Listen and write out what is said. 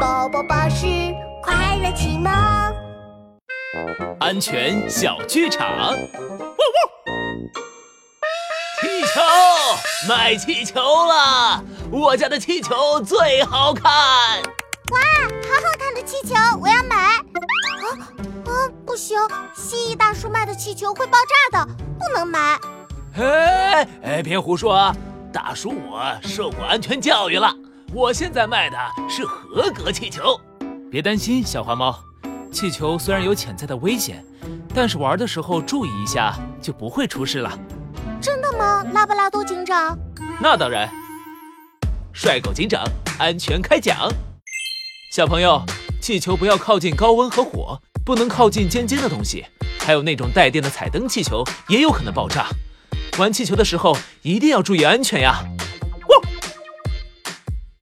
宝宝巴士快乐启蒙，安全小剧场。气球，卖气球了！我家的气球最好看。哇，好好看的气球，我要买。啊啊，不行，蜥蜴大叔卖的气球会爆炸的，不能买。哎哎，别胡说啊，大叔我受过安全教育了。我现在卖的是合格气球，别担心，小花猫。气球虽然有潜在的危险，但是玩的时候注意一下就不会出事了。真的吗，拉布拉多警长？那当然。帅狗警长，安全开讲。小朋友，气球不要靠近高温和火，不能靠近尖尖的东西，还有那种带电的彩灯气球也有可能爆炸。玩气球的时候一定要注意安全呀。